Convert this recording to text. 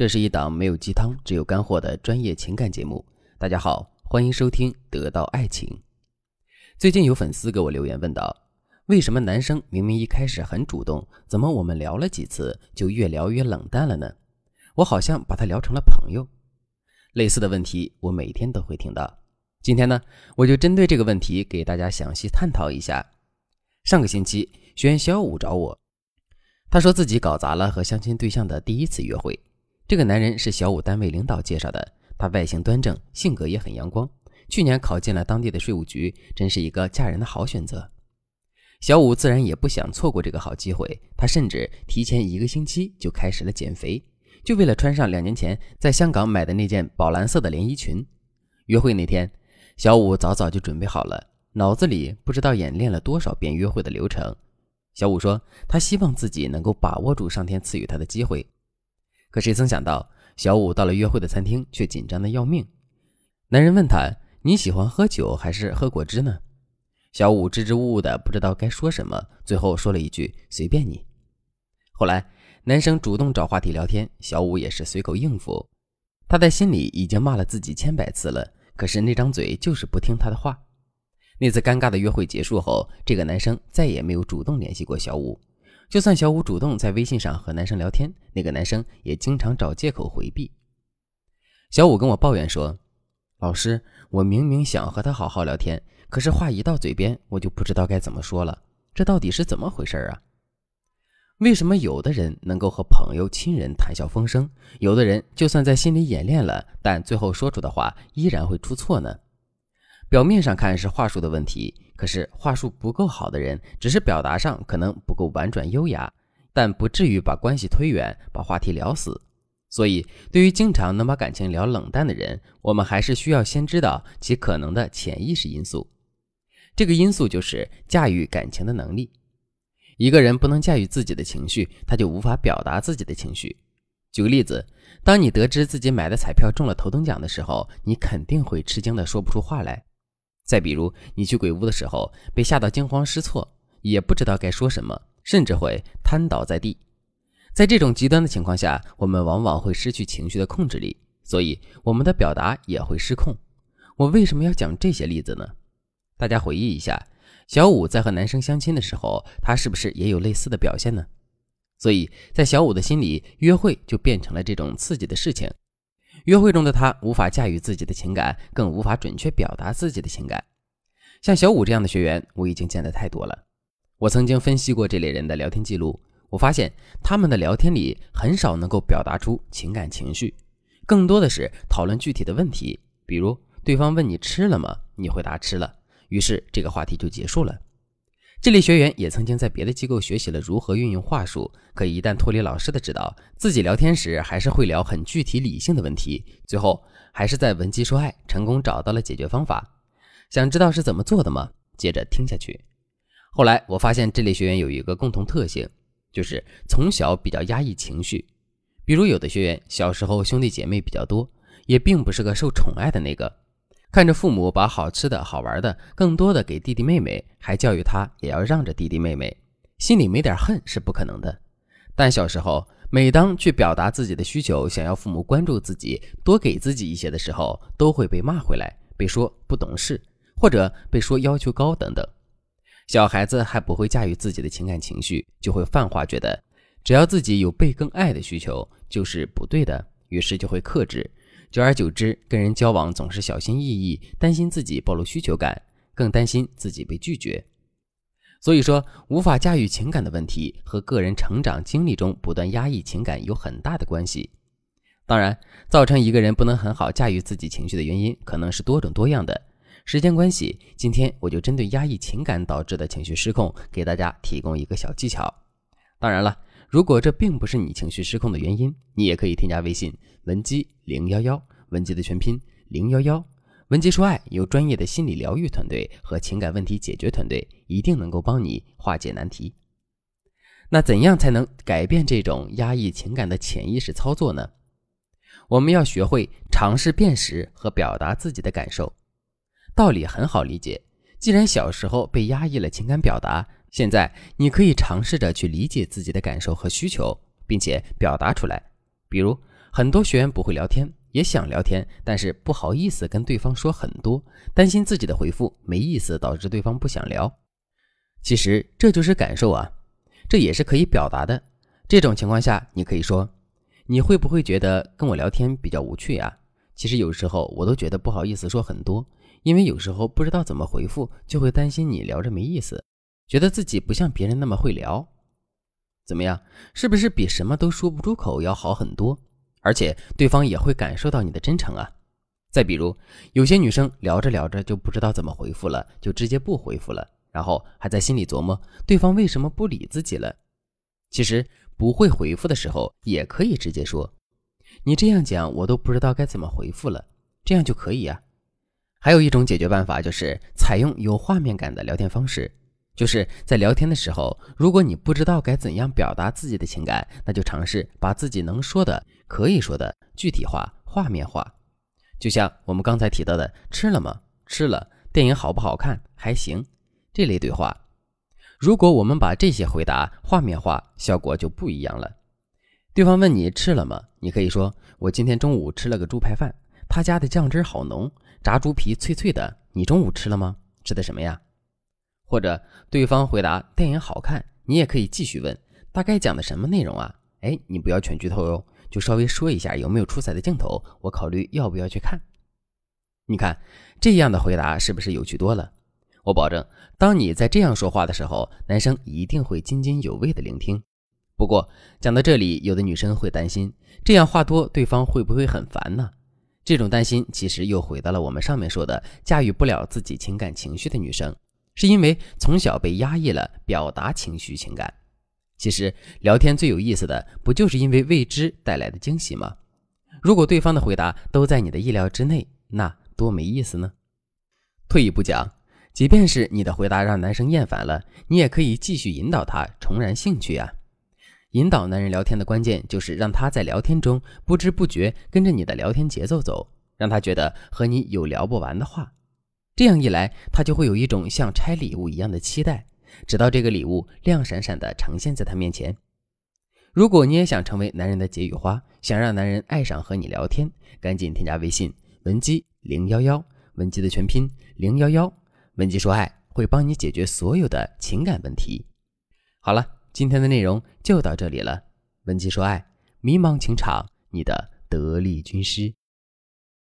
这是一档没有鸡汤，只有干货的专业情感节目。大家好，欢迎收听《得到爱情》。最近有粉丝给我留言问道：“为什么男生明明一开始很主动，怎么我们聊了几次就越聊越冷淡了呢？我好像把他聊成了朋友。”类似的问题我每天都会听到。今天呢，我就针对这个问题给大家详细探讨一下。上个星期，学员小五找我，他说自己搞砸了和相亲对象的第一次约会。这个男人是小五单位领导介绍的，他外形端正，性格也很阳光。去年考进了当地的税务局，真是一个嫁人的好选择。小五自然也不想错过这个好机会，他甚至提前一个星期就开始了减肥，就为了穿上两年前在香港买的那件宝蓝色的连衣裙。约会那天，小五早早就准备好了，脑子里不知道演练了多少遍约会的流程。小五说，他希望自己能够把握住上天赐予他的机会。可谁曾想到，小五到了约会的餐厅，却紧张的要命。男人问他：“你喜欢喝酒还是喝果汁呢？”小五支支吾吾的，不知道该说什么，最后说了一句：“随便你。”后来，男生主动找话题聊天，小五也是随口应付。他在心里已经骂了自己千百次了，可是那张嘴就是不听他的话。那次尴尬的约会结束后，这个男生再也没有主动联系过小五。就算小五主动在微信上和男生聊天，那个男生也经常找借口回避。小五跟我抱怨说：“老师，我明明想和他好好聊天，可是话一到嘴边，我就不知道该怎么说了。这到底是怎么回事啊？为什么有的人能够和朋友、亲人谈笑风生，有的人就算在心里演练了，但最后说出的话依然会出错呢？表面上看是话术的问题。”可是话术不够好的人，只是表达上可能不够婉转优雅，但不至于把关系推远，把话题聊死。所以，对于经常能把感情聊冷淡的人，我们还是需要先知道其可能的潜意识因素。这个因素就是驾驭感情的能力。一个人不能驾驭自己的情绪，他就无法表达自己的情绪。举个例子，当你得知自己买的彩票中了头等奖的时候，你肯定会吃惊的说不出话来。再比如，你去鬼屋的时候被吓到惊慌失措，也不知道该说什么，甚至会瘫倒在地。在这种极端的情况下，我们往往会失去情绪的控制力，所以我们的表达也会失控。我为什么要讲这些例子呢？大家回忆一下，小五在和男生相亲的时候，他是不是也有类似的表现呢？所以在小五的心里，约会就变成了这种刺激的事情。约会中的他无法驾驭自己的情感，更无法准确表达自己的情感。像小五这样的学员，我已经见得太多了。我曾经分析过这类人的聊天记录，我发现他们的聊天里很少能够表达出情感情绪，更多的是讨论具体的问题。比如对方问你吃了吗，你回答吃了，于是这个话题就结束了。这类学员也曾经在别的机构学习了如何运用话术，可一旦脱离老师的指导，自己聊天时还是会聊很具体理性的问题，最后还是在文姬说爱，成功找到了解决方法。想知道是怎么做的吗？接着听下去。后来我发现这类学员有一个共同特性，就是从小比较压抑情绪。比如有的学员小时候兄弟姐妹比较多，也并不是个受宠爱的那个。看着父母把好吃的好玩的更多的给弟弟妹妹，还教育他也要让着弟弟妹妹，心里没点恨是不可能的。但小时候，每当去表达自己的需求，想要父母关注自己，多给自己一些的时候，都会被骂回来，被说不懂事，或者被说要求高等等。小孩子还不会驾驭自己的情感情绪，就会泛化，觉得只要自己有被更爱的需求就是不对的，于是就会克制。久而久之，跟人交往总是小心翼翼，担心自己暴露需求感，更担心自己被拒绝。所以说，无法驾驭情感的问题和个人成长经历中不断压抑情感有很大的关系。当然，造成一个人不能很好驾驭自己情绪的原因可能是多种多样的。时间关系，今天我就针对压抑情感导致的情绪失控，给大家提供一个小技巧。当然了。如果这并不是你情绪失控的原因，你也可以添加微信文姬零幺幺，文姬的全拼零幺幺，文姬说爱有专业的心理疗愈团队和情感问题解决团队，一定能够帮你化解难题。那怎样才能改变这种压抑情感的潜意识操作呢？我们要学会尝试辨识和表达自己的感受。道理很好理解，既然小时候被压抑了情感表达。现在你可以尝试着去理解自己的感受和需求，并且表达出来。比如，很多学员不会聊天，也想聊天，但是不好意思跟对方说很多，担心自己的回复没意思，导致对方不想聊。其实这就是感受啊，这也是可以表达的。这种情况下，你可以说：“你会不会觉得跟我聊天比较无趣啊？”其实有时候我都觉得不好意思说很多，因为有时候不知道怎么回复，就会担心你聊着没意思，觉得自己不像别人那么会聊。怎么样？是不是比什么都说不出口要好很多？而且对方也会感受到你的真诚啊。再比如，有些女生聊着聊着就不知道怎么回复了，就直接不回复了，然后还在心里琢磨对方为什么不理自己了。其实不会回复的时候，也可以直接说。你这样讲，我都不知道该怎么回复了，这样就可以呀。还有一种解决办法，就是采用有画面感的聊天方式。就是在聊天的时候，如果你不知道该怎样表达自己的情感，那就尝试把自己能说的、可以说的具体化、画面化。就像我们刚才提到的“吃了吗？吃了。电影好不好看？还行。”这类对话，如果我们把这些回答画面化，效果就不一样了。对方问你吃了吗？你可以说：“我今天中午吃了个猪排饭，他家的酱汁好浓，炸猪皮脆脆的。你中午吃了吗？吃的什么呀？”或者对方回答：“电影好看。”你也可以继续问：“大概讲的什么内容啊？”哎，你不要全剧透哟，就稍微说一下有没有出彩的镜头，我考虑要不要去看。你看这样的回答是不是有趣多了？我保证，当你在这样说话的时候，男生一定会津津有味的聆听。不过讲到这里，有的女生会担心，这样话多，对方会不会很烦呢？这种担心其实又回到了我们上面说的，驾驭不了自己情感情绪的女生，是因为从小被压抑了表达情绪情感。其实聊天最有意思的，不就是因为未知带来的惊喜吗？如果对方的回答都在你的意料之内，那多没意思呢？退一步讲，即便是你的回答让男生厌烦了，你也可以继续引导他重燃兴趣啊。引导男人聊天的关键就是让他在聊天中不知不觉跟着你的聊天节奏走，让他觉得和你有聊不完的话。这样一来，他就会有一种像拆礼物一样的期待，直到这个礼物亮闪闪的呈现在他面前。如果你也想成为男人的解语花，想让男人爱上和你聊天，赶紧添加微信文姬零幺幺，文姬的全拼零幺幺，文姬说爱会帮你解决所有的情感问题。好了。今天的内容就到这里了，文姬说爱，迷茫情场，你的得力军师。